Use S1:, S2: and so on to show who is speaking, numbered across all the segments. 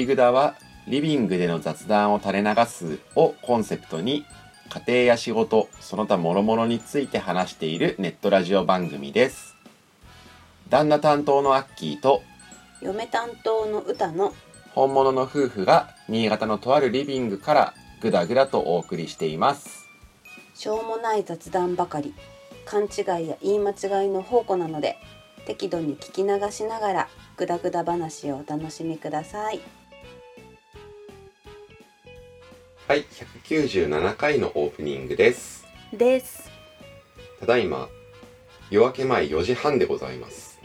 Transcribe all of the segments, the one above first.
S1: 内ぐだはリビングでの雑談を垂れ流すをコンセプトに家庭や仕事その他諸々について話しているネットラジオ番組です。旦那担当のアッキーと
S2: 嫁担当の歌の
S1: 本物の夫婦が新潟のとあるリビングからぐだぐだとお送りしています。
S2: しょうもない雑談ばかり。勘違いや言い間違いの宝庫なので適度に聞き流しながらグダグダ話をお楽しみください
S1: はい197回のオープニングです。
S2: です。
S1: ただいま夜明け前4時半でございます。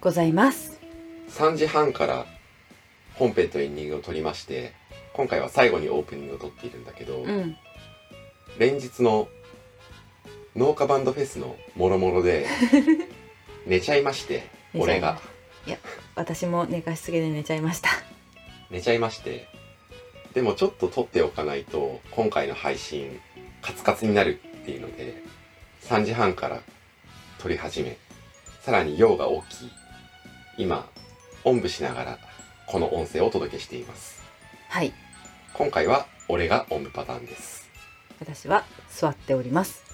S2: ございます。
S1: 3時半から本編とエンディングを撮りまして今回は最後にオープニングを撮っているんだけど、
S2: うん。
S1: 連日の農家バンドフェスのもろもろで 寝ちゃいまして
S2: 寝ちゃい
S1: 俺が。
S2: 私も寝かしつけで寝ちゃいました。
S1: 寝ちゃいましてでもちょっと撮っておかないと今回の配信カツカツになるっていうので3時半から撮り始めさらに用が大きい。今おんぶしながらこの音声をお届けしています。
S2: はい。
S1: 今回は俺がおんぶパターンです。
S2: 私は座っております。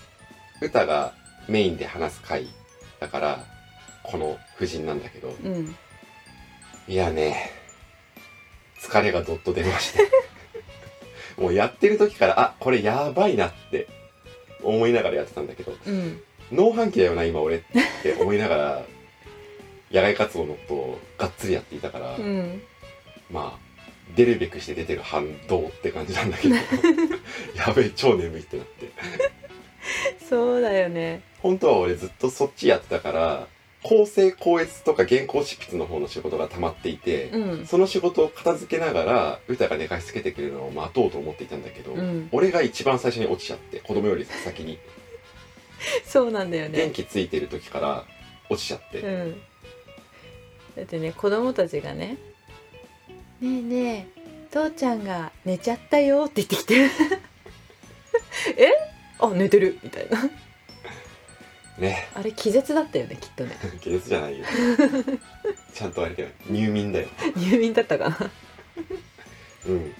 S1: 歌がメインで話す回だからこの夫人なんだけど。
S2: うん。
S1: いやね疲れがどっと出ましてもうやってる時からあこれやばいなって思いながらやってたんだけど
S2: うん。
S1: 農飯器だよな今俺って思いながら 野外活動のことをがっつりやっていたから、
S2: うん。
S1: まあ出るべくして出てる反動って感じなんだけど やべえ超眠いってなって。
S2: そうだよね。
S1: 本当は俺ずっとそっちやってたから構成校閲とか原稿執筆の方の仕事が溜まっていて、
S2: うん。
S1: その仕事を片付けながら歌が寝かしつけてくれるのを待とうと思っていたんだけど、
S2: うん。
S1: 俺が一番最初に落ちちゃって子供より先に。
S2: そうなんだよね。
S1: 電気ついてる時から落ちちゃって、
S2: うん。だってね子供たちがね「ねえねえ父ちゃんが寝ちゃったよ」って言ってきて「え？あ寝てる」みたいな
S1: ね。
S2: あれ気絶だったよねきっとね。
S1: 気絶じゃないよ。ちゃんとあれだよ。入眠だよ。
S2: 入眠だったかな。
S1: うん。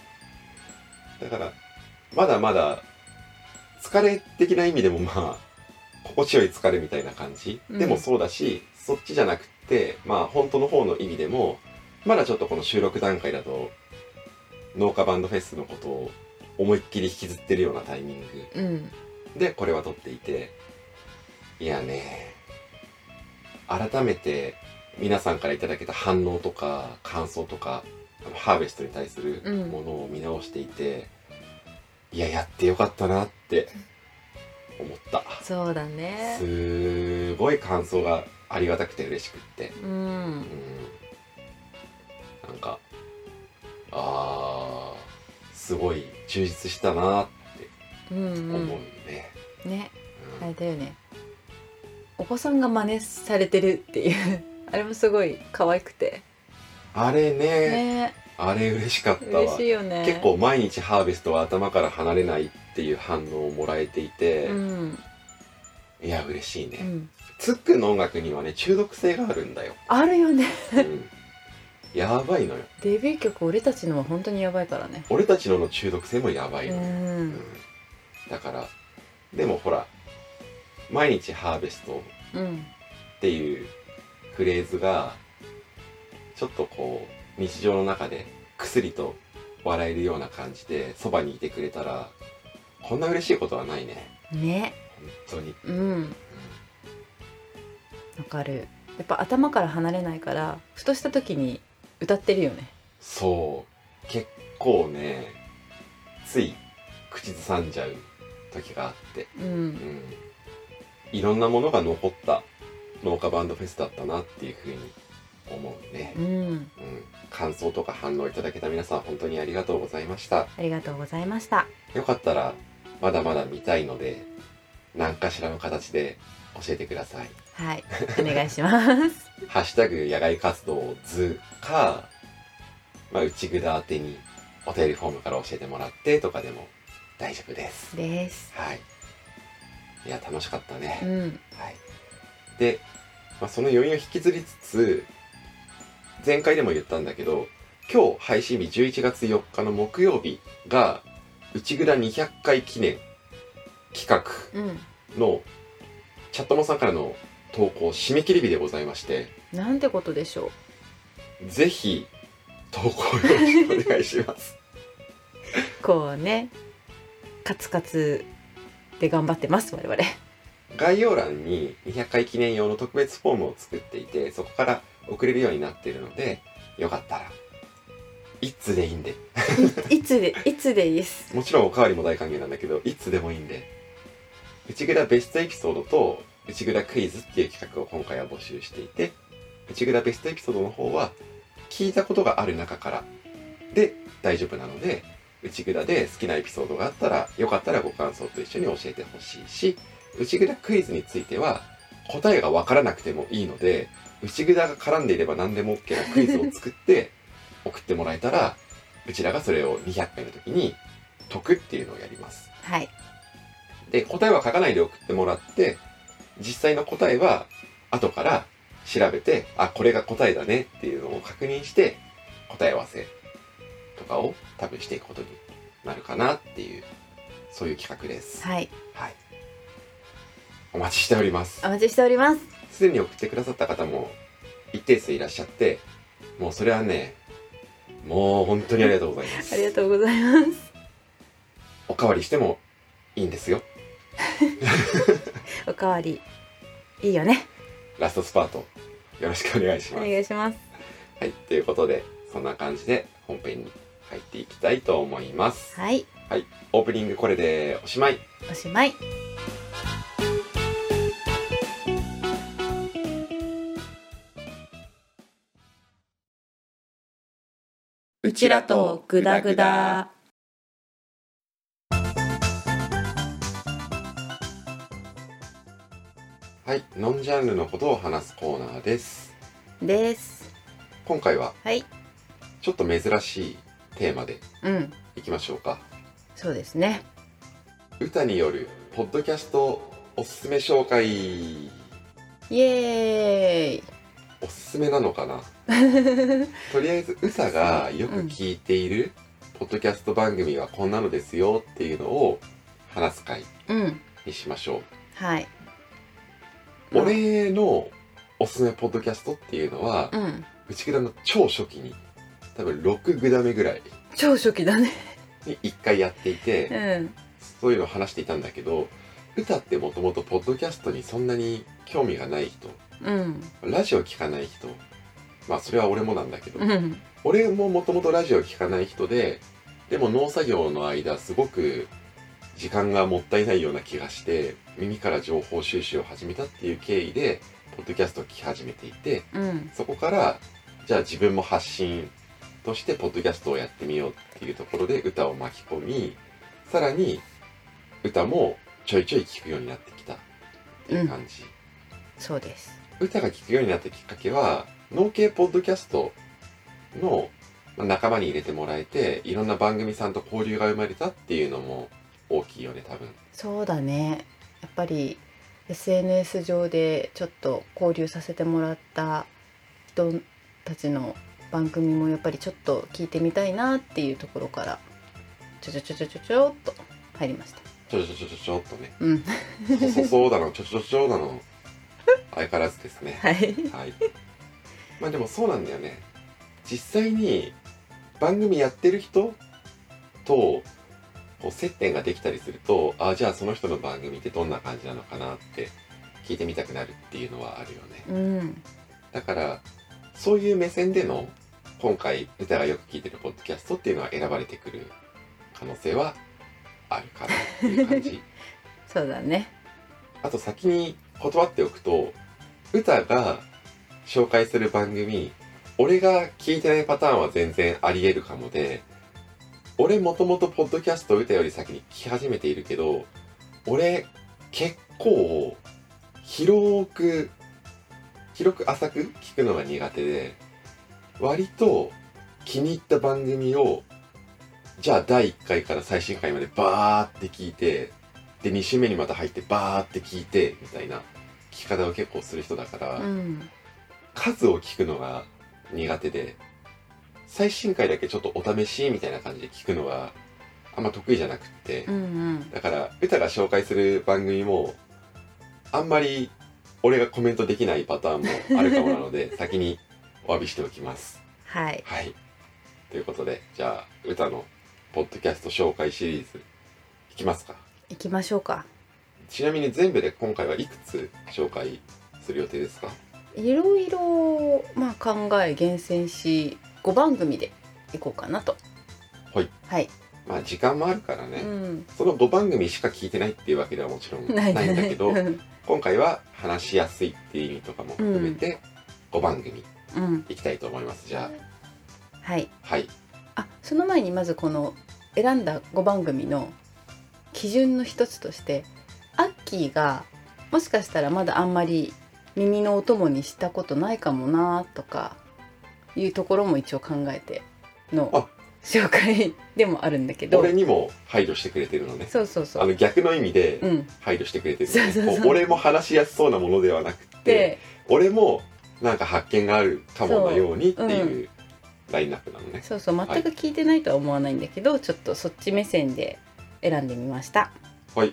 S1: だからまだまだ疲れ的な意味でもまあ心地よい疲れみたいな感じ、
S2: うん。
S1: でもそうだしそっちじゃなくってまあ本当の方の意味でもまだちょっとこの収録段階だと農家バンドフェスのことを思いっきり引きずってるようなタイミング。
S2: うん。
S1: でこれは撮っていていやね改めて皆さんからいただけた反応とか感想とかハーベストに対する
S2: うん。
S1: ものを見直していて、いややってよかったなって思った。
S2: そうだね。
S1: すごい感想がありがたくて嬉しくって。
S2: う
S1: うん。んなんかあーすごい充実したなって
S2: うん
S1: 思う
S2: うん
S1: ね、
S2: ね。
S1: うん。
S2: あれだよねお子さんが真似されてるっていう。あれもすごい可愛くて。
S1: あれね。
S2: ね。
S1: あれ嬉しかった
S2: 嬉
S1: わ
S2: しいよね。
S1: 結構毎日ハーベストは頭から離れないっていう反応をもらえていて、
S2: うん、
S1: いや嬉しいね、
S2: うん、
S1: ツックンの音楽にはね中毒性があるんだよ、
S2: あるよね。
S1: うん、やばいのよ。
S2: デビュー曲俺たちのは本当にやばいからね。
S1: 俺たちのの中毒性もやばいの。
S2: う
S1: よ、うん
S2: ん。
S1: だからでもほら毎日ハーベスト
S2: うん。
S1: っていうフレーズがちょっとこう日常の中で薬と笑えるような感じでそばにいてくれたらこんな嬉しいことはないね。
S2: ね。
S1: 本当に、
S2: うん。わかる。やっぱ頭から離れないからふとした時に歌ってるよね。
S1: そう。結構ねつい口ずさんじゃう時があって、
S2: う
S1: うんん、いろんなものが残った農家バンドフェスだったなっていうふうに思うね。
S2: う、ん。
S1: うん、感想とか反応いただけた皆さん本当にありがとうございました。
S2: ありがとうございました。
S1: よかったらまだまだ見たいので何かしらの形で教えてください。
S2: はい。お願いします。
S1: ハッシュタグ野外活動図か、まあ、内札宛てにお便りフォームから教えてもらってとかでも大丈夫です。
S2: です。
S1: はい。いや、楽しかったね。
S2: うん
S1: はい。で、まあ、その余韻を引きずりつつ、前回でも言ったんだけど、今日配信日11月4日の木曜日が、内蔵200回記念企画
S2: うん
S1: のチャットモンさんからの投稿締め切り日でございまして、
S2: なんてことでしょ
S1: ぜひ投稿よろしくお願いします。
S2: う こうねカツカツで頑張ってます我々
S1: 概要欄に200回記念用の特別フォームを作っていて、そこから送れるようになっているので、よかったら、いつでいいんで。
S2: いいつでいつでいいです
S1: もちろんおかわりも大歓迎なんだけど、いつでもいいんで。内蔵ベストエピソードと内蔵クイズっていう企画を今回は募集していて、内蔵ベストエピソードの方は聞いたことがある中からで大丈夫なので、内蔵で好きなエピソードがあったら、よかったらご感想と一緒に教えてほしいし、内蔵クイズについては答えがわからなくてもいいので、内蔵が絡んでいれば何でも OK なクイズを作って 送ってもらえたら、うちらがそれを200回の時に解くっていうのをやります。
S2: はい
S1: で、答えは書かないで送ってもらって、実際の答えは後から調べて、あ、これが答えだねっていうのを確認して、答え合わせとかを多分していくことになるかなっていう、そういう企画です。
S2: はい
S1: はい。お待ちしております
S2: お。待ちしております
S1: すでに送ってくださった方も一定数いらっしゃって、もうそれはね、もう本当にありがとうございます。
S2: ありがとうございます
S1: おかわりしてもいいんですよ。
S2: おかわりいいよね
S1: ラストスパートよろしくお願いし
S2: お
S1: ます。
S2: 願いします
S1: はい、ということでそんな感じで本編に入っていきたいと思います。
S2: はい
S1: はい、オープニングこれでおしまい。
S2: おしまい
S3: うちらとグダグダ。
S1: はい、ノンジャンルのことを話すコーナーです。
S2: です
S1: 今回は
S2: はい
S1: ちょっと珍しいテーマで
S2: うん。
S1: いきましょうか。
S2: そうですね。
S1: 歌によるポッドキャストおすすめ紹介。
S2: イエーイ。
S1: おすすめなのかな？とりあえず歌がよく聞いているポッドキャスト番組はこんなのですよっていうのを話す回
S2: うん。
S1: にしましょう。
S2: はい。
S1: 俺のおすすめポッドキャストっていうのは、
S2: うん。
S1: 内蔵の超初期に多分6グダ目ぐらい。
S2: 超初期だね。
S1: に1回やっていて、
S2: うん。
S1: そういうのを話していたんだけど歌ってもともとポッドキャストにそんなに興味がない人
S2: うん。
S1: ラジオ聞かない人まあそれは俺もなんだけど、
S2: うん。
S1: 俺ももともとラジオ聞かない人ででも農作業の間すごく時間がもったいないような気がして耳から情報収集を始めたっていう経緯でポッドキャストを聞き始めていて
S2: うん。
S1: そこからじゃあ自分も発信としてポッドキャストをやってみようっていうところで歌を巻き込みさらに歌もちょいちょい聞くようになってきたっていう感じ、
S2: そうです。
S1: 歌が聞くようになったきっかけは農系ポッドキャストのまあ仲間に入れてもらえていろんな番組さんと交流が生まれたっていうのも大きいよね多分。
S2: そうだね。やっぱり SNS 上でちょっと交流させてもらった人たちの番組もやっぱりちょっと聞いてみたいなっていうところからちょちょちょちょちょちょっと入りました
S1: ちょちょちょちょちょっとね
S2: うん
S1: そそそうだのちょちょちょなの相変わらずですね
S2: はい
S1: はい。まあでもそうなんだよね。実際に番組やってる人とこう接点ができたりすると、あじゃあその人の番組ってどんな感じなのかなって聞いてみたくなるっていうのはあるよね。
S2: うん
S1: だからそういう目線での今回歌がよく聞いてるポッドキャストっていうのは選ばれてくる可能性はあるかなっていう感じ。
S2: そうだね
S1: あと先に断っておくと歌が紹介する番組俺が聞いてないパターンは全然ありえるかもで俺もともとポッドキャストを歌より先に聞き始めているけど俺結構広く広く浅く聞くのが苦手で割と気に入った番組をじゃあ第1回から最新回までバーって聞いてで2週目にまた入ってバーって聞いてみたいな聞き方を結構する人だから、
S2: うん
S1: 数を聞くのが苦手で最新回だけちょっとお試しみたいな感じで聞くのがあんま得意じゃなくって、
S2: うんうん。
S1: だから歌が紹介する番組もあんまり俺がコメントできないパターンもあるかもなので 先にお詫びしておきます。
S2: はい。
S1: はい。ということでじゃあ歌のポッドキャスト紹介シリーズいきますか？
S2: 行きましょうか。
S1: ちなみに全部で今回はいくつ紹介する予定ですか？
S2: いろいろまあ考え厳選し5番組でいこうかなと。
S1: はい。
S2: はい、
S1: まあ時間もあるからね、
S2: うん。
S1: その5番組しか聞いてないっていうわけではもちろん ないんだけど
S2: うん
S1: 今回は話しやすいっていう意味とかも含めて5番組
S2: うん。
S1: いきたいと思います。じゃ
S2: はい。
S1: あはい。
S2: あその前にまずこの選んだ5番組の基準の一つとしてアッキーがもしかしたらまだあんまり耳のお供にしたことないかもなとかいうところも一応考えての
S1: あ。
S2: 紹介でもあるんだけど。
S1: 俺にも配慮してくれてるのね。
S2: そうそうそう。
S1: あの逆の意味で
S2: うん。
S1: 配慮してくれてるのね、
S2: そうそうそう。
S1: こう俺も話しやすそうなものではなくて
S2: で
S1: 俺もなんか発見があるかものようにっていうラインナップなのね、
S2: そうそう。全く聞いてないとは思わないんだけど、ちょっとそっち目線で選んでみました。
S1: はい。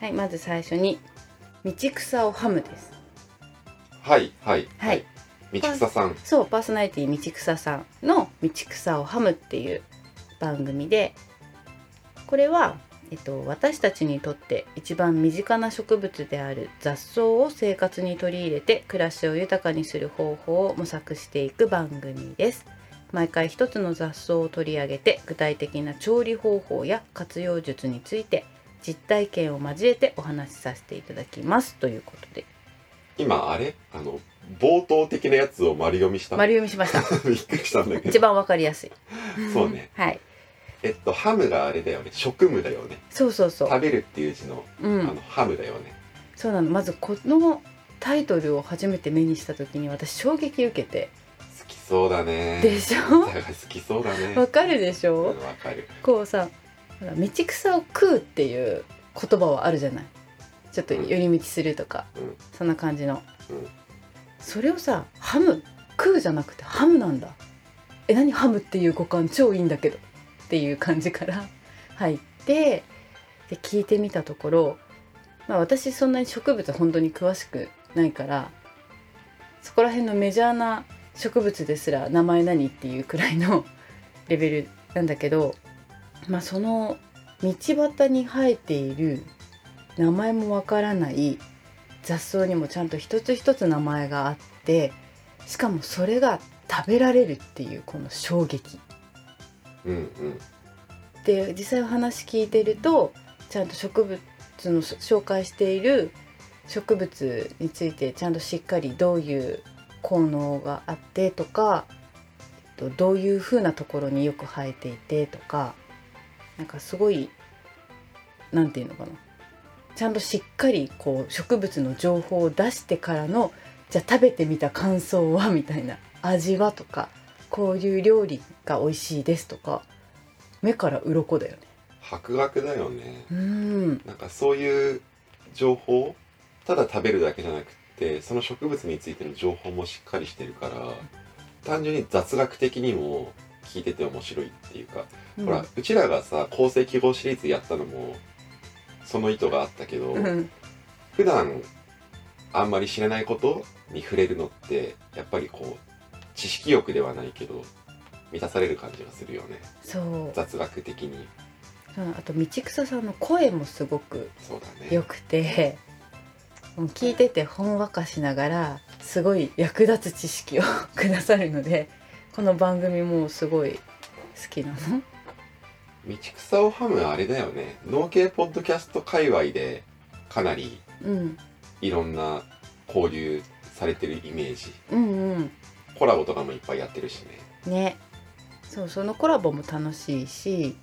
S2: はい。まず最初に道草をハムです。
S1: はい。はい。
S2: はい。
S1: 道草さん。
S2: そうパーソナリティ道草さんの「道草をハム」っていう番組でこれは、えっと、私たちにとって一番身近な植物である雑草を生活に取り入れて暮らしを豊かにする方法を模索していく番組です。毎回一つの雑草を取り上げて具体的な調理方法や活用術について実体験を交えてお話しさせていただきます。ということで。
S1: 今あれ？あの冒頭的なやつを丸読みした？
S2: 丸読みしました。
S1: びっくりしたんだけど。
S2: 一番わかりやすい。
S1: そうね。
S2: はい
S1: えっとハムがあれだよね。食務だよね。
S2: そうそうそう。
S1: 食べるっていう字の,、
S2: うん。
S1: あのハムだよね。
S2: そうなの。まずこのタイトルを初めて目にした時に私衝撃受けて。
S1: 好きそうだね。
S2: でしょ？
S1: 好きそうだね。
S2: わかるでし
S1: うん
S2: ょ
S1: わかる。
S2: こうさほら道草を食うっていう言葉はあるじゃない？ちょっと寄り道するとか、
S1: うん。
S2: そんな感じの、
S1: うん。
S2: それをさハム食うじゃなくてハムなんだ。え何？ハムっていう五感超いいんだけどっていう感じから入ってで聞いてみたところ、まあ、私そんなに植物本当に詳しくないからそこら辺のメジャーな植物ですら名前何っていうくらいの レベルなんだけど、まあ、その道端に生えている名前もわからない雑草にもちゃんと一つ一つ名前があってしかもそれが食べられるっていうこの衝撃。
S1: うんうん
S2: で実際お話聞いてるとちゃんと植物の紹介している植物についてちゃんとしっかりどういう効能があってとかどういう風なところによく生えていてとかなんかすごいなんていうのかな。ちゃんとしっかりこう植物の情報を出してからのじゃあ食べてみた感想はみたいな味はとかこういう料理が美味しいですとか目から鱗だよね。
S1: 博学だよね。
S2: うん。
S1: なんかそういう情報ただ食べるだけじゃなくってその植物についての情報もしっかりしてるから単純に雑学的にも聞いてて面白いっていうか、ほらうちらがさ構成記号シリーズやったのもその意図があったけど、
S2: うん。
S1: 普段あんまり知らないことに触れるのってやっぱりこう知識欲ではないけど満たされる感じがするよね。
S2: そう。
S1: 雑学的に。
S2: うんあと道草さんの声もすごく
S1: そうだね。
S2: 良くてもう聞いててほんわかしながらすごい役立つ知識をくださるのでこの番組もすごい好きなの。
S1: 道草をはむあれだよね。農系ポッドキャスト界隈でかなり
S2: うん。
S1: いろんな交流されてるイメージ。
S2: うんうん
S1: コラボとかもいっぱいやってるしね。
S2: ね。そうそのコラボも楽しいし。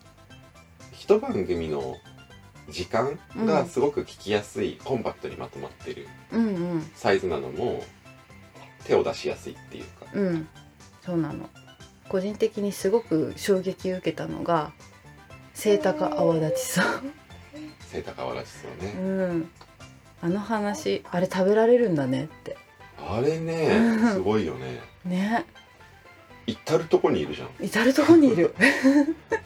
S1: 一番組の時間がすごく聞きやすい、コンパクトにまとまってる
S2: うんうん。
S1: サイズなのも手を出しやすいっていうか。
S2: うん。そうなの。個人的にすごく衝撃を受けたのが清高泡立ちそう。
S1: 背高わらしそうね、
S2: うん。あの話あれ食べられるんだねって。
S1: あれね すごいよね
S2: ね。
S1: 至るとこにいるじゃん。
S2: 至る所にいる。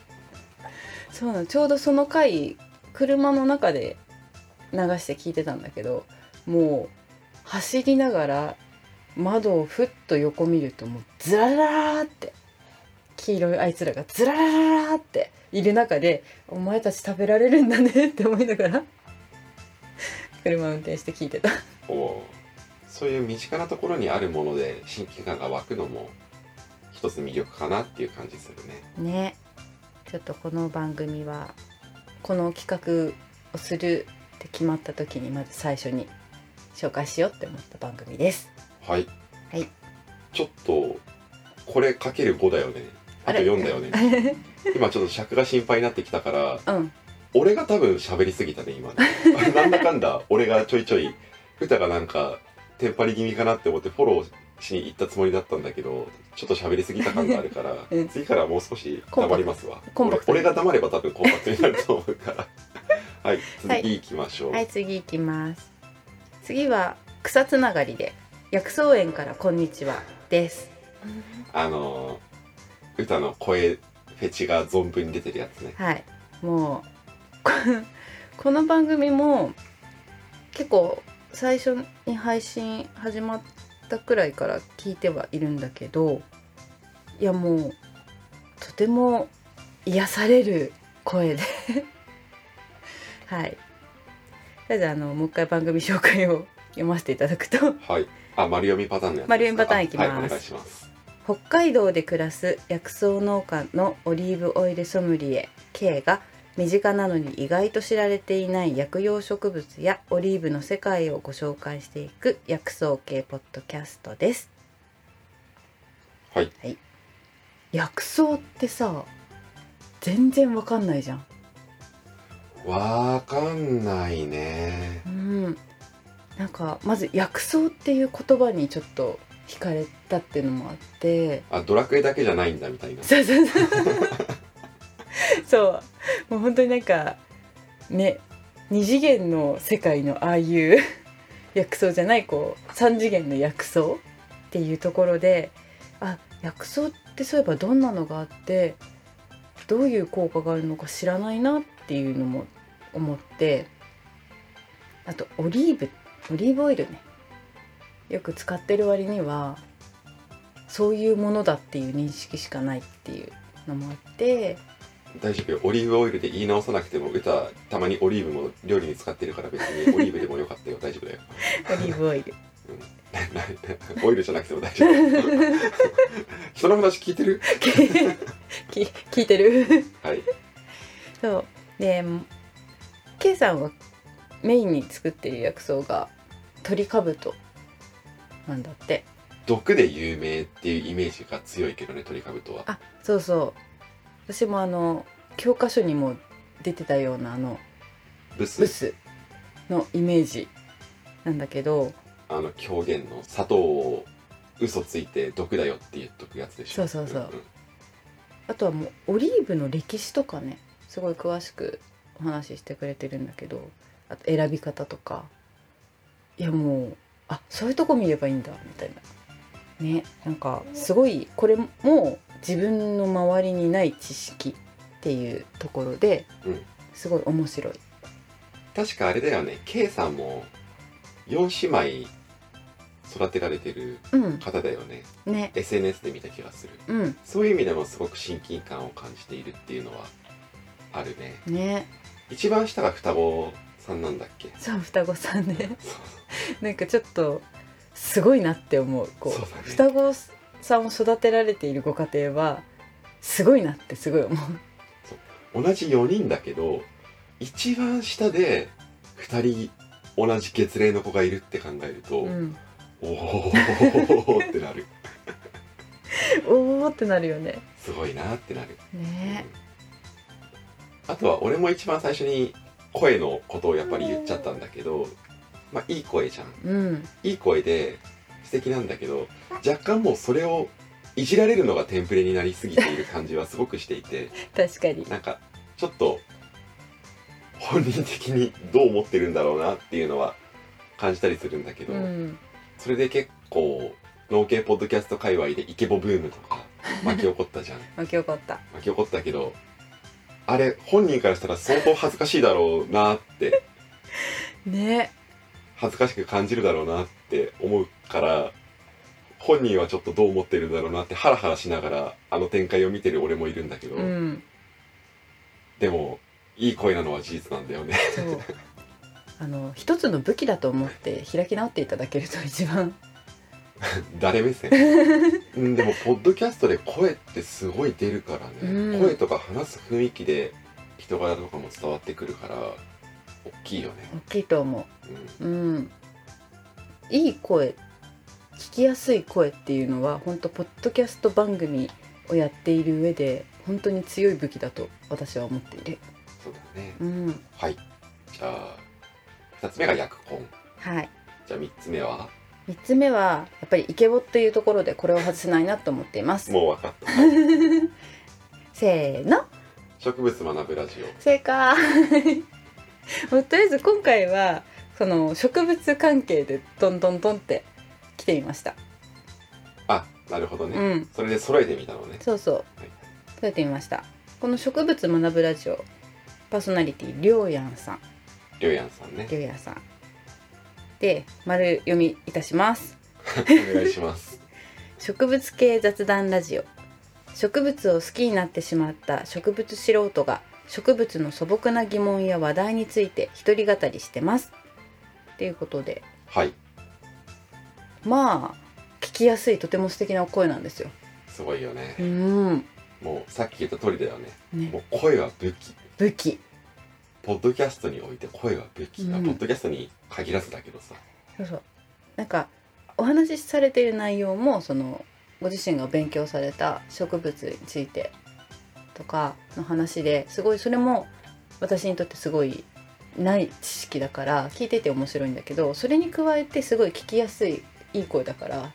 S2: そうなの。ちょうどその回車の中で流して聞いてたんだけどもう走りながら窓をふっと横見るともうズラララーって黄色いあいつらがズラララっている中で「お前たち食べられるんだね」って思いながら車運転して聞いてた。
S1: こうそういう身近なところにあるもので親近感が湧くのも一つ魅力かなっていう感じするね。
S2: ね。ちょっとこの番組はこの企画をするって決まった時にまず最初に紹介しようって思った番組です。
S1: はい。
S2: はい。
S1: ちょっとこれかける5だよね。あと4だよね。今ちょっと尺が心配になってきたから
S2: うん。
S1: 俺が多分喋りすぎたね今。ね なんだかんだ俺がちょいちょい歌がなんかテンパり気味かなって思ってフォローしに行ったつもりだったんだけどちょっと喋りすぎた感があるから、
S2: うん
S1: 次からはもう少し黙りますわ。俺俺が黙れば多分コンパクトになると思うから。はい続きいきましょう、
S2: はい次いきます。次は草つながりで薬草園からこんにちはです。
S1: あのー歌の声フェチが存分に出てるやつね。
S2: はい。もうこ この番組も結構最初に配信始まったくらいから聞いてはいるんだけどいやもうとても癒される声で。はい。それではあのもう一回番組紹介を読ませていただくと。
S1: はい。あ丸読みパターンのやつ
S2: 丸読みパターンいきます。
S1: はいお願いします。
S2: 北海道で暮らす薬草農家のオリーブオイルソムリエ K が身近なのに意外と知られていない薬用植物やオリーブの世界をご紹介していく薬草系ポッドキャストです。
S1: はい。
S2: 薬草ってさ全然わかんないじゃん。
S1: わかんないね。
S2: うん。なんかまず薬草っていう言葉にちょっと惹かれたっていうのもあって。
S1: あドラクエだけじゃないんだみたいな。
S2: そうそうそう。そうもう本当になんかね二次元の世界のああいう 薬草じゃないこう三次元の薬草っていうところであ薬草ってそういえばどんなのがあってどういう効果があるのか知らないなっていうのも思ってあとオリーブオリーブオイルね。よく使ってる割にはそういうものだっていう認識しかないっていうのもあって
S1: 大丈夫よ。オリーブオイルで言い直さなくても歌たまにオリーブも料理に使ってるから別にオリーブでもよかったよ。大丈夫だよ。
S2: オリーブオイル。
S1: オイルじゃなくても大丈夫。人の話聞いてる？
S2: き聞いてる。
S1: はい。
S2: そう。で K さんはメインに作ってる薬草が鳥かぶとなんだって。
S1: 毒で有名っていうイメージが強いけどねトリカブトは。
S2: あそうそう私もあの教科書にも出てたようなあの
S1: ブス？
S2: ブスのイメージなんだけど
S1: あの狂言の砂糖を嘘ついて毒だよって言っとくやつでしょ？
S2: そうそうそう。ん
S1: ん。
S2: あとはもうオリーブの歴史とかねすごい詳しくお話ししてくれてるんだけどあと選び方とか。いやもうあそういうとこ見ればいいんだみたいな。ねなんかすごいこれも自分の周りにない知識っていうところで
S1: うん。
S2: すごい面白い。
S1: 確かあれだよね。K さんも4姉妹育てられてる
S2: うん。
S1: 方だよね。
S2: ね。
S1: SNS で見た気がする。
S2: うん。
S1: そういう意味でもすごく親近感を感じているっていうのはあるね。
S2: ね。
S1: 一番下が双子さんなんだっけ？
S2: そう双子さんね。
S1: そう。
S2: なんかちょっとすごいなって思う。こう
S1: ね。
S2: 双子さんを育てられているご家庭はすごいなってすごい思う。
S1: 同じ4人だけど一番下で2人同じ月齢の子がいるって考えると、
S2: うん、
S1: おおってなる。
S2: おおってなるよね。
S1: すごいなってなる、
S2: ね。
S1: あとは俺も一番最初に声のことをやっぱり言っちゃったんだけどまあいい声じゃん。
S2: うん。
S1: いい声で素敵なんだけど若干もうそれをいじられるのがテンプレになりすぎている感じはすごくしていて
S2: 確かに。
S1: なんかちょっと本人的にどう思ってるんだろうなっていうのは感じたりするんだけど、
S2: うん。
S1: それで結構農系ポッドキャスト界隈でイケボブームとか巻き起こったじゃん。
S2: 巻き起こった。
S1: 巻き起こったけどあれ本人からしたら相当恥ずかしいだろうなって。
S2: ね
S1: 恥ずかしく感じるだろうなって思うから本人はちょっとどう思ってるんだろうなってハラハラしながらあの展開を見てる俺もいるんだけど、
S2: うん。
S1: でもいい声なのは事実なんだよね。
S2: そう。あの一つの武器だと思って開き直っていただけると 一番。
S1: 誰目線？うんでもポッドキャストで声ってすごい出るからね、
S2: うん。
S1: 声とか話す雰囲気で人柄とかも伝わってくるから大きいよね、
S2: 大きいと思
S1: う。ん
S2: ううん。いい声聞きやすい声っていうのは本当ポッドキャスト番組をやっている上で本当に強い武器だと私は思っている。
S1: そうだね。
S2: うん。
S1: はい。じゃあ2つ目が役婚
S2: はい。
S1: じゃあ3つ目は
S2: ？3つ目はやっぱりイケボっていうところでこれを外せないなと思っています。
S1: もう分かった。
S2: せーの。
S1: 植物学ぶラジオ。
S2: 正解とりあえず今回はその植物関係でトントントンって来てみました。
S1: あなるほどね、
S2: うん。
S1: それで揃えてみたのね。
S2: そうそう。
S1: はい。
S2: そうやってみました。この植物学ぶラジオパーソナリティりょうやんさん。
S1: りょうやんさんね。
S2: りょうやんさん。で丸読みいたします。
S1: お願いします。
S2: 植物系雑談ラジオ。植物を好きになってしまった植物素人が植物の素朴な疑問や話題について一人語りしてます。っていうことで。
S1: はい。
S2: まあ聞きやすいとても素敵な声なんですよ。
S1: すごいよね。
S2: うん。
S1: もうさっき言った通りだよね。
S2: ね。
S1: もう声は武器。
S2: 武器。
S1: ポッドキャストにおいて声は武器、あ
S2: うん。
S1: ポッドキャストに限らずだけどさ。
S2: そうそう。なんかお話しされている内容もそのご自身が勉強された植物についてとかの話ですごいそれも私にとってすごいない知識だから聞いてて面白いんだけどそれに加えてすごい聞きやすいいい声だから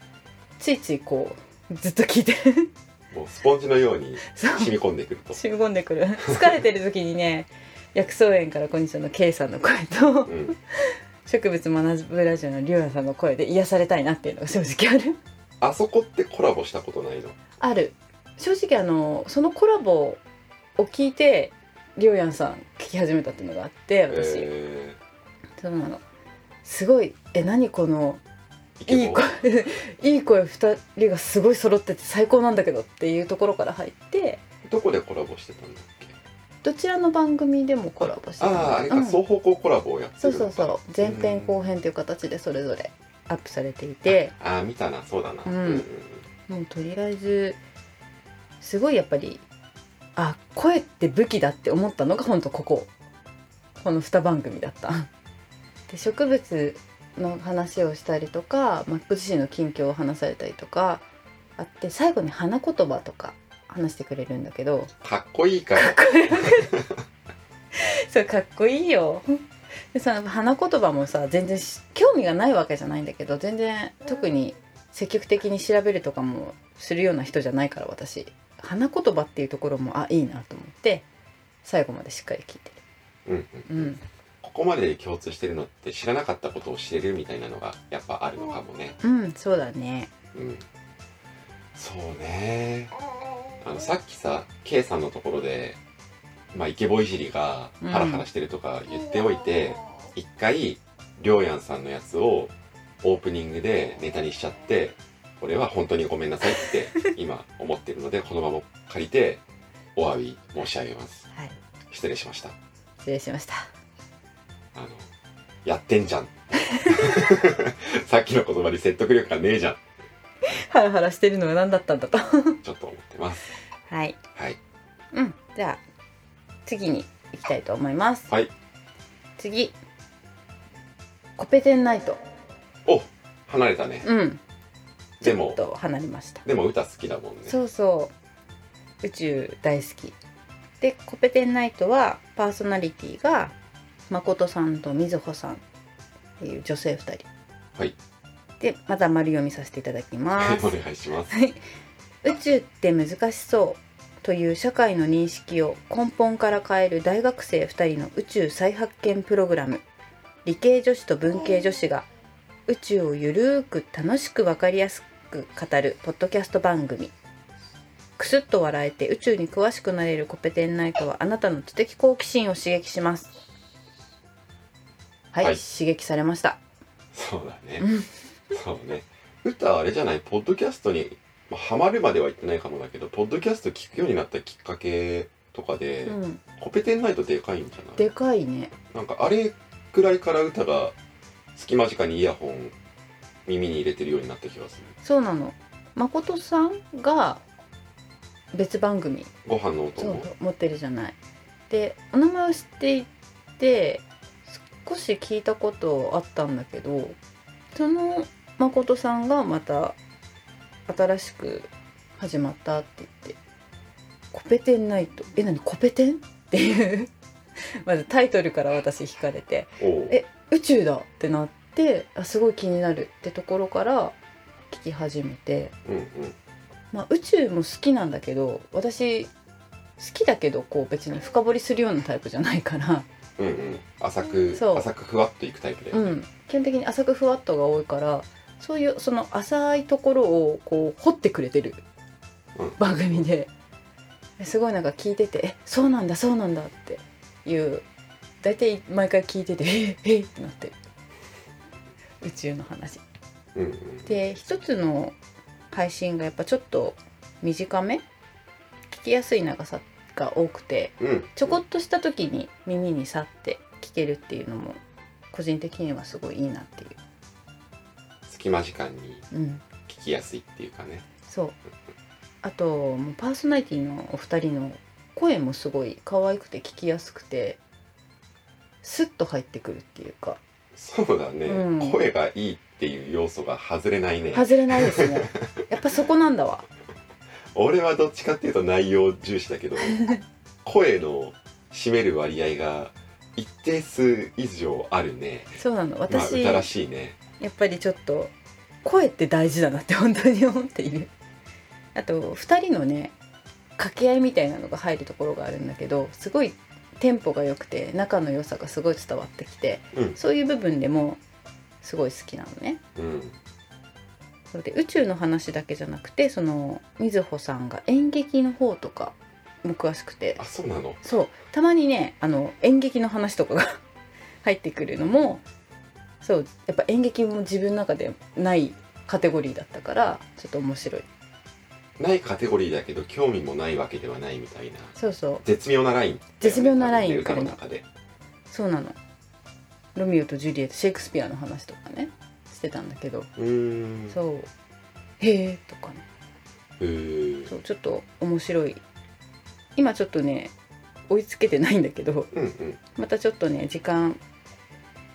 S2: ついついこうずっと聞いて。る
S1: もうスポンジのように染み込んでくると。
S2: 染み込んでくる。疲れてる時にね 薬草園からこんにちはの K さんの声と
S1: うん。
S2: 植物学ぶラジオのりょうやさんの声で癒されたいなっていうのが正直ある。
S1: あそこってコラボしたことないの？
S2: ある正直あのそのコラボを聞いてりょうやんさん聞き始めたっていうのがあって私、
S1: え
S2: そうなの。すごいえ何このいい声 いい声2人がすごい揃ってて最高なんだけどっていうところから入って。
S1: どこでコラボしてたんだっけ？
S2: どちらの番組でもコラボしてたの
S1: あああれか、
S2: うん。
S1: 双方向コラボをやって
S2: そうそうそう。前編後編という形でそれぞれアップされていて。
S1: ああ見たな。そうだな、
S2: うん。もうとりあえずすごいやっぱりあ声って武器だって思ったのが本当こここの2番組だった。で植物の話をしたりとか、まあ、ご自身の近況を話されたりとかあって最後に花言葉とか話してくれるんだけど
S1: かっこいいから
S2: それかっこいいよ。でその花言葉もさ全然し興味がないわけじゃないんだけど全然特に積極的に調べるとかもするような人じゃないから私花言葉っていうところもあいいなと思って最後までしっかり聞いて
S1: うんうん。
S2: る。うん。
S1: ここまで共通してるのって知らなかったことを知れるみたいなのがやっぱあるのかもね。
S2: うん、そうだね。
S1: うん。そうね。あのさっきさ K さんのところでまあイケボいじりがハラハラしてるとか言っておいて一、回りょうやんさんのやつをオープニングでネタにしちゃって俺は本当にごめんなさいって 今思ってるのでこのまま借りてお詫び申し上げます。
S2: はい、
S1: 失礼しました。
S2: 失礼しました。
S1: あのやってんじゃん。さっきの言葉に説得力がねえじゃん。
S2: ハラハラしてるのが何だったんだと。
S1: ちょっと思ってます。
S2: はい。
S1: はい。
S2: うん、じゃあ次に行きたいと思います。
S1: はい。
S2: 次、コペテンナイト。
S1: お離れたね。
S2: うん
S1: でも
S2: と離れました
S1: でも歌好きだもんね。
S2: そうそう。宇宙大好き。でコペテンナイトはパーソナリティが誠さんとみずほさんっていう女性2人。
S1: はい。
S2: でまた丸読みさせていただきます。
S1: お願いします。
S2: 宇宙って難しそうという社会の認識を根本から変える大学生2人の宇宙再発見プログラム。理系女子と文系女子が宇宙をゆるーく楽しく分かりやすく語るポッドキャスト番組。くすっと笑えて宇宙に詳しくなれるコペテンナイトはあなたの知的好奇心を刺激します。はい、
S1: はい。
S2: 刺激されました。
S1: そうだね。
S2: うん
S1: そうね。歌はあれじゃないポッドキャストに、まあ、ハマるまでは言ってないかもだけどポッドキャスト聞くようになったきっかけとかで、
S2: うん。
S1: コペテンナイトでかいんじゃない？
S2: でかいね。
S1: なんかあれくらいから歌が隙間時間にイヤホン耳に入れてるようになった気がする。
S2: そうなの。誠さんが別番組。
S1: ご飯のお
S2: そう
S1: 供
S2: 持ってるじゃない。でお名前を知っていて少し聞いたことあったんだけどその誠さんがまた新しく始まったって言って「コペテンナイト」え何？コペテン？っていう。まずタイトルから私惹かれてえ宇宙だってなってあすごい気になるってところから聞き始めて
S1: うんうん。
S2: まあ、宇宙も好きなんだけど私好きだけどこう別に深掘りするようなタイプじゃないから、
S1: うんうん。浅く
S2: そう。
S1: 浅くふわっといくタイプだよね、
S2: うん、基本的に浅くふわっとが多いからそういうその浅いところをこう掘ってくれてる
S1: うん。
S2: 番組で。すごいなんか聞いてて「えそうなんだそうなんだ」っていう大体毎回聞いてて「ええってなって。る宇宙の話。
S1: うん。うん
S2: で一つの配信がやっぱちょっと短め？聞きやすい長さが多くて
S1: うん。
S2: ちょこっとした時に耳にさって聞けるっていうのも個人的にはすごいいいなっていう、
S1: 隙間時間に
S2: うん、
S1: 聞きやすいっていうかね。
S2: そう。あともうパーソナリティのお二人の声もすごい可愛くて聞きやすくてスッと入ってくるっていうか
S1: そうだね、
S2: うん。
S1: 声がいいっていう要素が外れないね。
S2: 外れないですね。やっぱそこなんだわ。
S1: 俺はどっちかっていうと内容重視だけど 声の占める割合が一定数以上あるね。
S2: そうなの。
S1: まあらしいね。
S2: やっぱりちょっと声って大事だなって本当に思っている。あと2人のね掛け合いみたいなのが入るところがあるんだけどすごいテンポが良くて仲の良さがすごい伝わってきて
S1: うん。
S2: そういう部分でもすごい好きなのね。
S1: うん。
S2: それで宇宙の話だけじゃなくてそのみずほさんが演劇の方とかも詳しくて。
S1: あそうなの？
S2: そう。たまにねあの演劇の話とかが 入ってくるのもそうやっぱ演劇も自分の中でないカテゴリーだったからちょっと面白い
S1: ないカテゴリーだけど興味もないわけではないみたいな。
S2: そうそう。
S1: 絶妙なラインね、
S2: 絶妙なライン
S1: 歌の中で。
S2: そうなの。ロミオとジュリエットシェイクスピアの話とかね。してたんだけど。
S1: うーん。
S2: そう。へえとかね。
S1: うー。
S2: そうちょっと面白い。今ちょっとね追いつけてないんだけど。
S1: うんうん。
S2: またちょっとね時間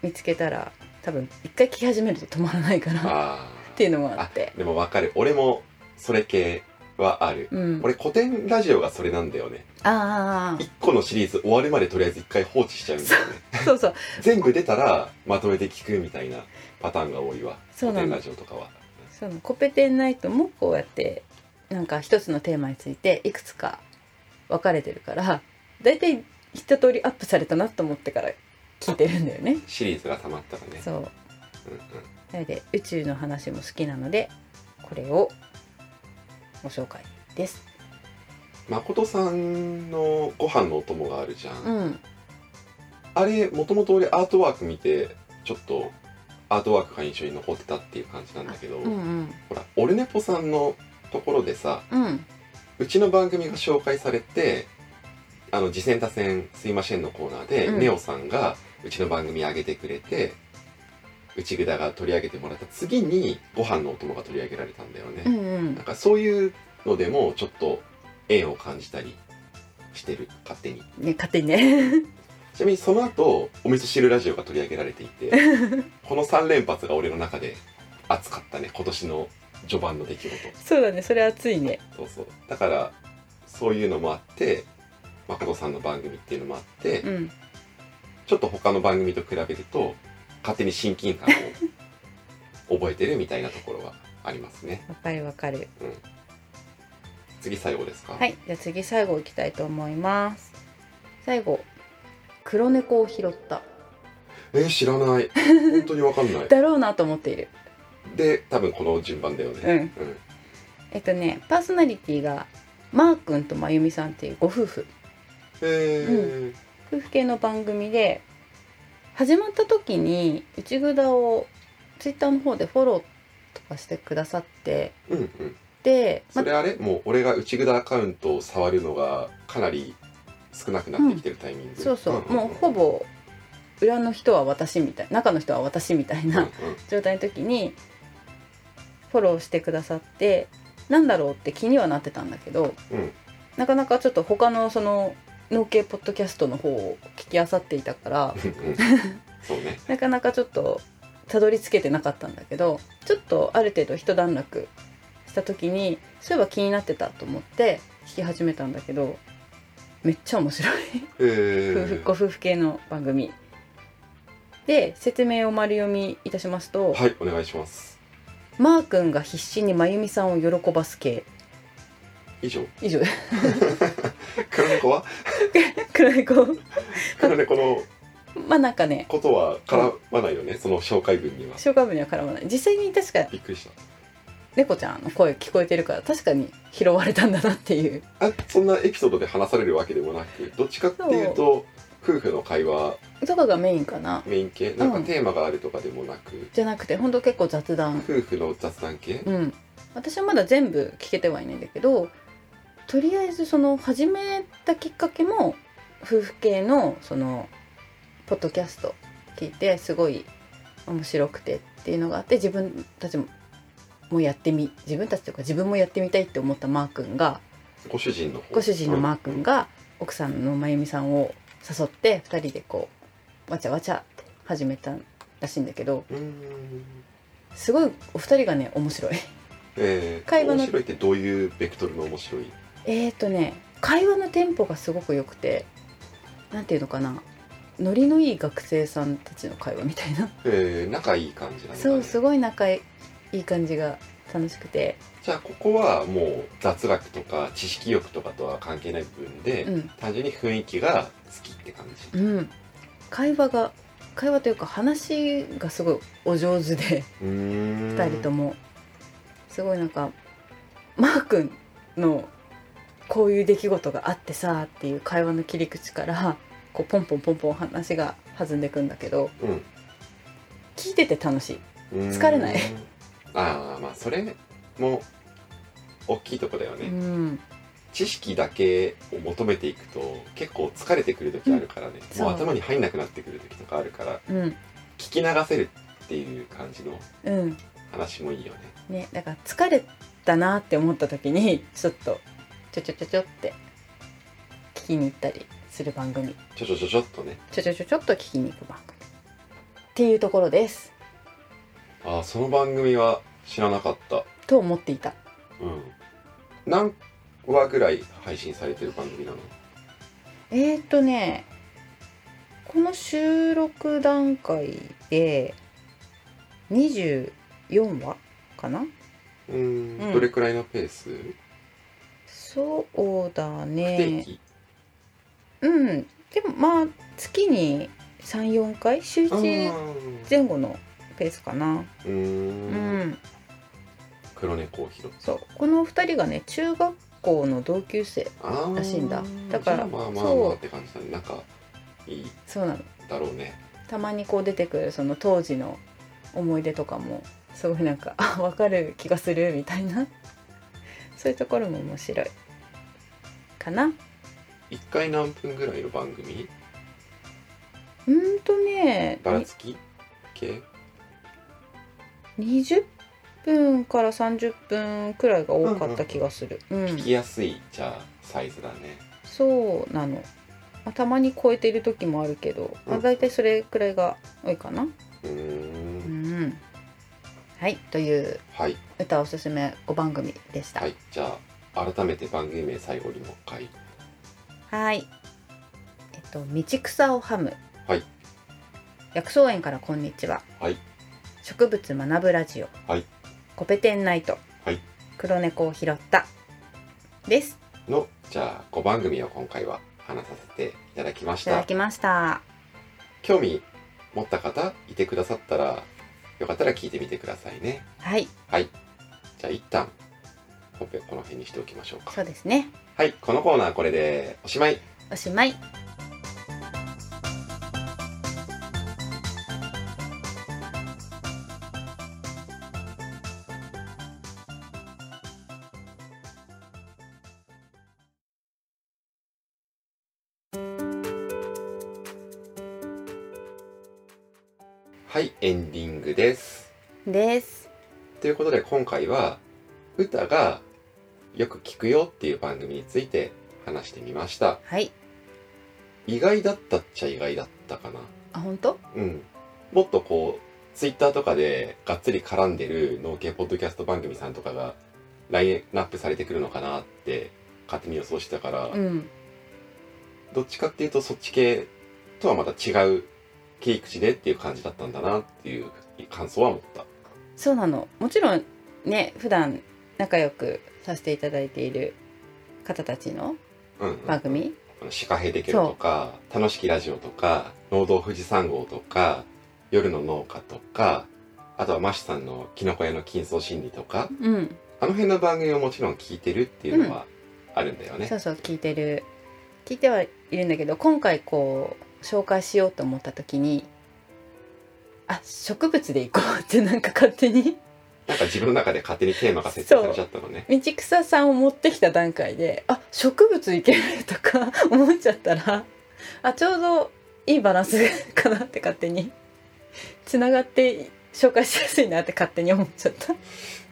S2: 見つけたら多分一回聞き始めると止まらないかな。っ
S1: あ
S2: ていうのも
S1: あ
S2: って。
S1: でもわかる。俺もそれ系はある、
S2: うん。
S1: 俺古典ラジオがそれなんだよね。
S2: あ
S1: 一個のシリーズ終わるまでとりあえず一回放置しちゃうんだよね。
S2: あそうそう。
S1: 全部出たらまとめて聞くみたいなパターンが多いわ。古典ラジオとかは。
S2: そのコペテンナイトもこうやってなんか一つのテーマについていくつか分かれてるから大体一通りアップされたなと思ってから聞いてるんだよね。
S1: シリーズがたまったらね。
S2: そう。
S1: うんうん。
S2: なので宇宙の話も好きなのでこれをご紹介です。
S1: 誠さんのご飯のお供があるじゃん、
S2: うん。
S1: あれもともと俺アートワーク見てちょっとアートワークが印象に残ってたっていう感じなんだけど、
S2: うんうん。
S1: ほらオルネポさんのところでさ
S2: うん。
S1: うちの番組が紹介されてあの次戦多戦すいませんのコーナーで、
S2: うん。
S1: ネオさんがうちの番組上げてくれて内ぐだが取り上げてもらった次にご飯のお供が取り上げられたんだよね、
S2: うんうん。
S1: なんかそういうのでもちょっと縁を感じたりしてる勝手に。
S2: ね勝手にね。
S1: ちなみにその後お味噌汁ラジオが取り上げられていて この3連発が俺の中で熱かったね。今年の序盤の出来事。
S2: そうだね。それ熱いね。
S1: そうそう。だからそういうのもあって誠さんの番組っていうのもあって、
S2: うん。
S1: ちょっと他の番組と比べると勝手に親近感を覚えてるみたいなところはありますね。
S2: わかるわかる。
S1: 次最後ですか？
S2: はい。じゃあ次最後いきたいと思います。最後黒猫を拾った。
S1: えー知らない。本当にわかんない。
S2: だろうなと思っている。
S1: で多分この順番だよね。
S2: うん。
S1: うん。
S2: えっとねパーソナリティがマー君とまゆみさんっていうご夫婦。
S1: えー。
S2: 夫婦系の番組で始まった時に内ぐだをツイッターの方でフォローとかしてくださって
S1: うんうん。
S2: で、ま
S1: それあれ？もう俺が内札アカウントを触るのがかなり少なくなってきてるタイミング、
S2: そうそう、もうほぼ裏の人は私みたい中の人は私みたいな状態の時にフォローしてくださってなんだろうって気にはなってたんだけど
S1: うん。
S2: なかなかちょっと他のその農系ポッドキャストの方を聞きあさっていたから なかなかちょっとたどり着けてなかったんだけどちょっとある程度一段落した時にそういえば気になってたと思って聞き始めたんだけどめっちゃ面白い。
S1: え
S2: 夫婦ご夫婦系の番組。で説明を丸読みいたしますと、
S1: はいお願いします。
S2: マー君が必死に真由美さんを喜ばす系
S1: 以上。
S2: 以上。
S1: 黒猫は？
S2: 黒猫。
S1: 黒猫の
S2: まあなんかね。
S1: ことは絡まないよね、その紹介文には。
S2: 紹介文には絡まない。実際に確か
S1: びっくりした。
S2: 猫ちゃんの声聞こえてるから確かに拾われたんだなっていう。
S1: あそんなエピソードで話されるわけでもなくどっちかっていうと夫婦の会話。
S2: とかがメインかな。
S1: メイン系？なんか
S2: うん
S1: テーマがあるとかでもなく、
S2: じゃなくてほんと結構雑談。
S1: 夫婦の雑談系、
S2: うん。私はまだ全部聞けてはいないんだけどとりあえずその始めたきっかけも夫婦系のそのポッドキャスト聞いてすごい面白くてっていうのがあって自分たちももやってみ自分たちというか自分もやってみたいって思ったマー君が
S1: ご主人の方
S2: ご主人のマー君が奥さんのまゆみさんを誘って2人でこうわちゃわちゃって始めたらしいんだけどすごいお二人がね面白い。
S1: えー、
S2: 会話の
S1: 面白いってどういうベクトルの面白い？
S2: えーとね会話のテンポがすごく良くてなんていうのかなノリのいい学生さんたちの会話みたいな。
S1: えー、仲いい感じなんだ、ね、
S2: そうすごい仲いい感じが楽しくて。
S1: じゃあここはもう雑学とか知識欲とかとは関係ない部分で、
S2: うん。
S1: 単純に雰囲気が好きって感じ。
S2: うん。会話が会話というか話がすごいお上手で
S1: うーん。
S2: 2人とも。すごいなんかマー君のこういう出来事があってさっていう会話の切り口からこうポンポンポンポン話が弾んでいくんだけど
S1: うん。
S2: 聞いてて楽しい。疲れない？
S1: ああまあそれも大きいとこだよね、
S2: うん。
S1: 知識だけを求めていくと結構疲れてくる時あるからね、
S2: そう。
S1: もう頭に入んなくなってくる時とかあるから
S2: うん。
S1: 聞き流せるっていう感じの
S2: うん。
S1: 話もいいよね。
S2: ねだから疲れたなって思った時にちょっとちょちょちょちょって聞きに行ったりする番組。
S1: ちょちょちょちょっとね。
S2: ちょちょちょちょっと聞きに行く番組っていうところです。
S1: ああその番組は知らなかった。
S2: と思っていた。
S1: うん。何話ぐらい配信されてる番組なの？
S2: えーとねこの収録段階で24話かな？
S1: うーん。
S2: うん。
S1: どれくらいのペース、
S2: そうだね。
S1: 期？
S2: うん。でもまあ月に34回？週
S1: あ
S2: 1
S1: ー。
S2: 前後のペースかな。
S1: うー
S2: うん。ん
S1: 黒猫を拾って。
S2: そう。この2人がね中学校の同級生らしいんだ。だから
S1: まあまあまあって感じだね。なんかいい
S2: そうなの。
S1: だろうね。
S2: たまにこう出てくるその当時の思い出とかもすごいなんか あ分かる気がするみたいなそういうところも面白い。かな？
S1: 一回何分ぐらいの番組？
S2: うーんとね
S1: ばらつき系？
S2: に20分から30分くらいが多かった気がする。うん、
S1: 聞きやすいじゃあサイズだね。
S2: そうなの、まあたまに超えてる時もあるけど、まあ、
S1: うん。
S2: 大体それくらいが多いかな。
S1: う
S2: んはいという
S1: はい。
S2: 歌おすすめ5番組でした。
S1: はいじゃあ改めて番組名最後にもう一回。
S2: はい。えっと道草をはむ。
S1: はい。
S2: 薬草園からこんにちは。
S1: はい。
S2: 植物学ぶラジオ。
S1: はい。
S2: コペテンナイト。
S1: はい。
S2: 黒猫を拾った。です。
S1: のじゃあ5番組を今回は話させていただきました。
S2: いただきました。
S1: 興味持った方いてくださったらよかったら聞いてみてくださいね。
S2: はい。
S1: はい。じゃあ一旦本編この辺にしておきましょうか。
S2: そうですね。
S1: はい。このコーナーこれでおしまい。
S2: おしまい
S1: はいエンディングです。
S2: です。
S1: ということで今回は歌がよく聞くよっていう番組について話してみました。
S2: はい。
S1: 意外だったっちゃ意外だったかな。
S2: あ本当？
S1: うん。もっとこうツイッターとかでがっつり絡んでる農系ポッドキャスト番組さんとかがラインナップされてくるのかなって勝手に予想してたから、
S2: うん。
S1: どっちかっていうとそっち系とはまた違う切り口でっていう感じだったんだなっていう感想は持った。
S2: そうなの。もちろんね普段仲良くさせていただいている方たちの
S1: うん、うん、
S2: 番組。
S1: あのシカヘデケロとか楽しきラジオとか農道富士山号とか夜の農家とかあとはマシさんのキノコ屋の金層心理とか
S2: うん。
S1: あの辺の番組をもちろん聞いてるっていうのはあるんだよね、
S2: そうそう聞いてる。聞いてはいるんだけど今回こう紹介しようと思った時にあ植物でいこうってなんか勝手に。
S1: なんか自分の中で勝手にテーマが設定されちゃったのね。
S2: 道草さんを持ってきた段階であ植物いけるとか 思っちゃったらあちょうどいいバランスかなって勝手に。つながって紹介しやすいなって勝手に思っちゃった。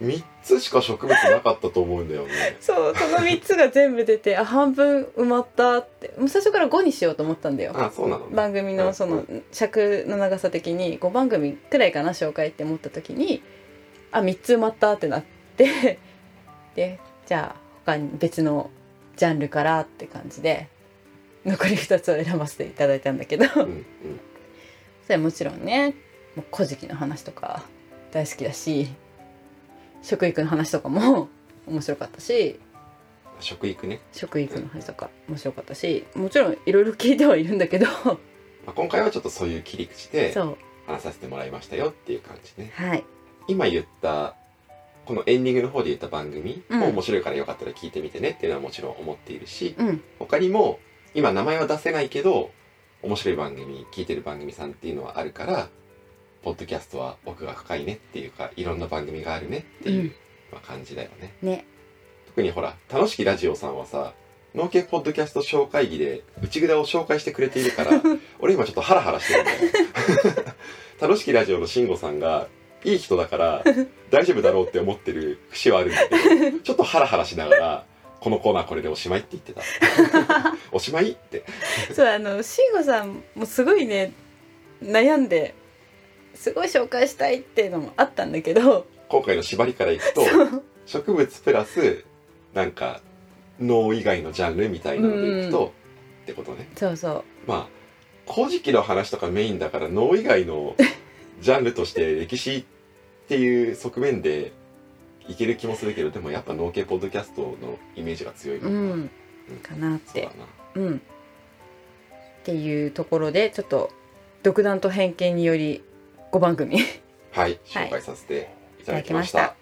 S1: 3つしか植物なかったと思うんだよね。
S2: そうこの3つが全部出てあ半分埋まったって。もう最初から5にしようと思ったんだよ。
S1: あそうなのね。
S2: 番組のその尺の長さ的に5番組くらいかな紹介って思った時にあ3つ埋まったってなって。でじゃあ他に別のジャンルからって感じで残り2つを選ばせていただいたんだけど。そ
S1: うんうん。
S2: れはもちろんねもう古事記の話とか大好きだし食育の話とかも 面白かったし
S1: 食育ね、
S2: 食育の話とか面白かったしもちろんいろいろ聞いてはいるんだけど
S1: まあ、今回はちょっとそういう切り口で話させてもらいましたよっていう感じね。
S2: はい。
S1: 今言ったこのエンディングの方で言った番組
S2: うん。
S1: も面白いからよかったら聞いてみてねっていうのはもちろん思っているし、
S2: うん。
S1: 他にも今名前は出せないけど面白い番組聞いてる番組さんっていうのはあるからポッドキャストは奥が深いねっていうかいろんな番組があるねっていう、
S2: うん。
S1: まあ、感じだよね。
S2: ね。
S1: 特にほら楽しきラジオさんはさ農系ポッドキャスト紹介議で内札を紹介してくれているから 俺今ちょっとハラハラしてるんだよ楽しきラジオの慎吾さんがいい人だから 大丈夫だろうって思ってる節はあるんだけどちょっとハラハラしながらこのコーナーこれでおしまいって言ってた。おしまいって。
S2: そうあの慎吾さんもすごいね悩んですごい紹介したいっていうのもあったんだけど。
S1: 今回の縛りからいくと植物プラスなんか脳以外のジャンルみたいなのでいくと、ってことね。
S2: そうそう。
S1: まあ古事記の話とかメインだから脳以外のジャンルとして 歴史っていう側面でいける気もするけどでもやっぱ農系ポッドキャストのイメージが強いか
S2: う
S1: ら、
S2: ん。かなって。
S1: う
S2: ん。っていうところでちょっと独断と偏見により5番組。い
S1: はい。紹介させていただきました,、
S2: いただ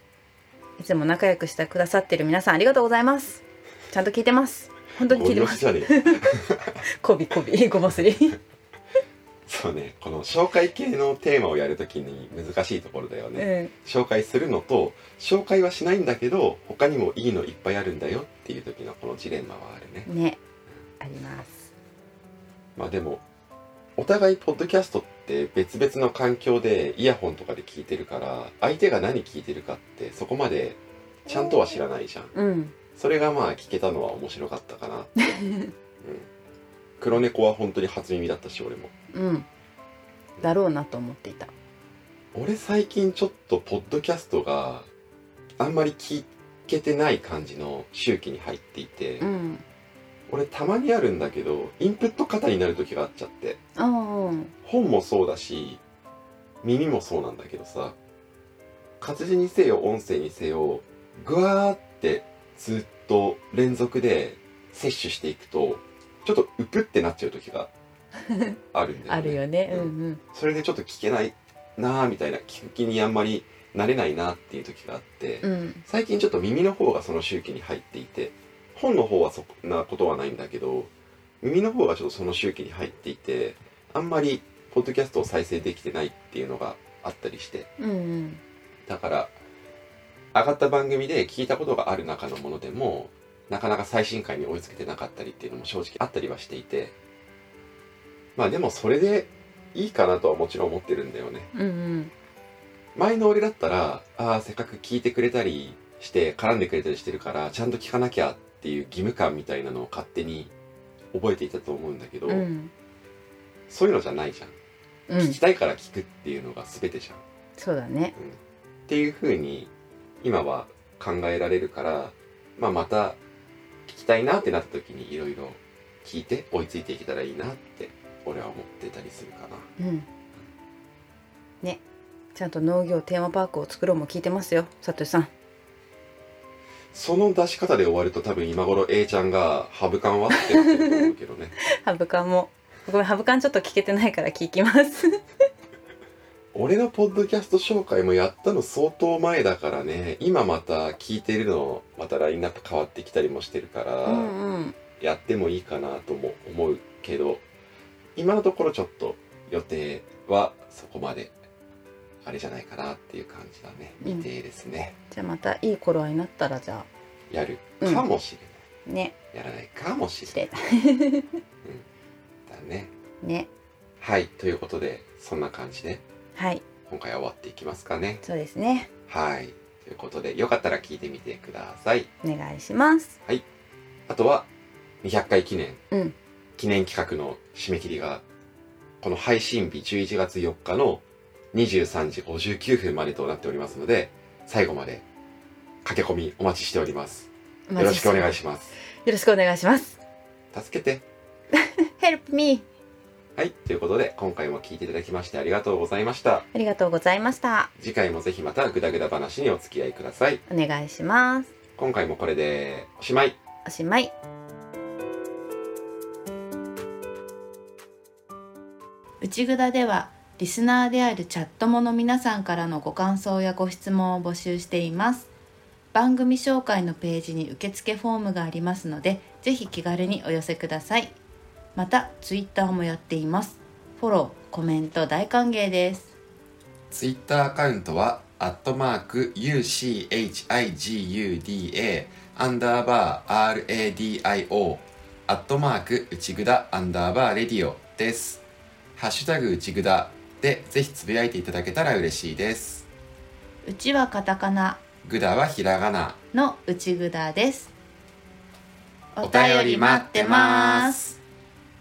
S2: きつも仲良くしてくださってる皆さんありがとうございます。ちゃんと聞いてます。本当に聞いてます。こびこびごますり。
S1: えそうねこの紹介系のテーマをやるときに難しいところだよ
S2: う
S1: ね、
S2: ん。
S1: 紹介するのと紹介はしないんだけど他にもいいのいっぱいあるんだよっていう時のこのジレンマはあるね。
S2: ねあります。
S1: まあでもお互いポッドキャストって別々の環境でイヤホンとかで聞いてるから相手が何聞いてるかってそこまでちゃんとは知らないじゃん。
S2: うん。
S1: それがまあ聞けたのは面白かったかな うん、黒猫は本当に初耳だったし俺も。
S2: うん。だろうなと思っていた。
S1: 俺最近ちょっとポッドキャストがあんまり聞けてない感じの周期に入っていて、
S2: うん
S1: 俺たまにあるんだけどインプット過多になる時があっちゃって。本もそうだし耳もそうなんだけどさ活字にせよ音声にせよぐわーってずっと連続で摂取していくとちょっとうぷってなっちゃう時が あるんだよね。
S2: あるよね。うんうん。
S1: それでちょっと聞けないなーみたいな聞く気にあんまりなれないなっていう時があって、
S2: うん。
S1: 最近ちょっと耳の方がその周期に入っていて本の方はそんなことはないんだけど耳の方がちょっとその周期に入っていてあんまりポッドキャストを再生できてないっていうのがあったりして。
S2: うんうん。
S1: だから上がった番組で聞いたことがある中のものでもなかなか最新回に追いつけてなかったりっていうのも正直あったりはしていて。まあでもそれでいいかなとはもちろん思ってるんだよね。
S2: うんうん。
S1: 前の俺だったらああせっかく聞いてくれたりして絡んでくれたりしてるからちゃんと聞かなきゃっていう義務感みたいなのを勝手に覚えていたと思うんだけど、
S2: うん。
S1: そういうのじゃないじゃん、
S2: うん。
S1: 聞きたいから聞くっていうのが全てじゃん、
S2: そうだね。
S1: うん。っていう風に今は考えられるから、まあ、また聞きたいなってなった時にいろいろ聞いて追いついていけたらいいなって俺は思ってたりするかな。
S2: うん。ね。ちゃんと農業テーマパークを作ろうも聞いてますよさとしさん
S1: その出し方で終わると多分今頃 A ちゃんがハブカンはってなってると思うけどね。
S2: ハブカンも。ごめんハブカンちょっと聞けてないから聞きます。
S1: 俺のポッドキャスト紹介もやったの相当前だからね。今また聞いてるのまたラインナップ変わってきたりもしてるから、
S2: うんうん。
S1: やってもいいかなとも思うけど今のところちょっと予定はそこまであれじゃないかなっていう感じだね。
S2: うん。
S1: 未定ですね、
S2: じゃあまたいい頃合いになったらじゃ
S1: やるかもしれない、
S2: あね。
S1: やらないかもし
S2: し
S1: れない。
S2: て。
S1: だね。
S2: ね。
S1: はい。ということでそんな感じで。
S2: はい。
S1: 今回は終わっていきますかね。
S2: そうですね。
S1: はい。ということでよかったら聞いてみてください。
S2: お願いします。
S1: あとは200回記念、
S2: うん。
S1: 記念企画の締め切りがこの配信日11月4日の23時59分までとなっておりますので最後まで駆け込みお待ちしております。よろしくお願い
S2: し
S1: します。
S2: よろしくお願いします。
S1: 助けて。
S2: Help me.
S1: はいということで今回も聞いていただきましてありがとうございました。
S2: ありがとうございました。
S1: 次回もぜひまたグダグダ話にお付き合いください。
S2: お願いします。
S1: 今回もこれでおしまい。
S2: おしまい。
S3: 内ぐだではリスナーであるチャットモの皆さんからのご感想やご質問を募集しています。番組紹介のページに受付フォームがありますのでぜひ気軽にお寄せください。またツイッターもやっています。フォローコメント大歓迎です。
S1: ツイッターアカウントは、アットマーク UCHIGUDA アンダーバー RADIO アットマーク内ぐだアンダーバーレディオです。ハッシュタグ内ぐだでぜひつぶやいていただけたら嬉しいです。
S3: うちはカタカナ
S1: ぐだはひらがな。
S3: の内ぐだです
S1: お便り待ってます。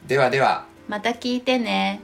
S1: ではでは。
S3: また聞いてね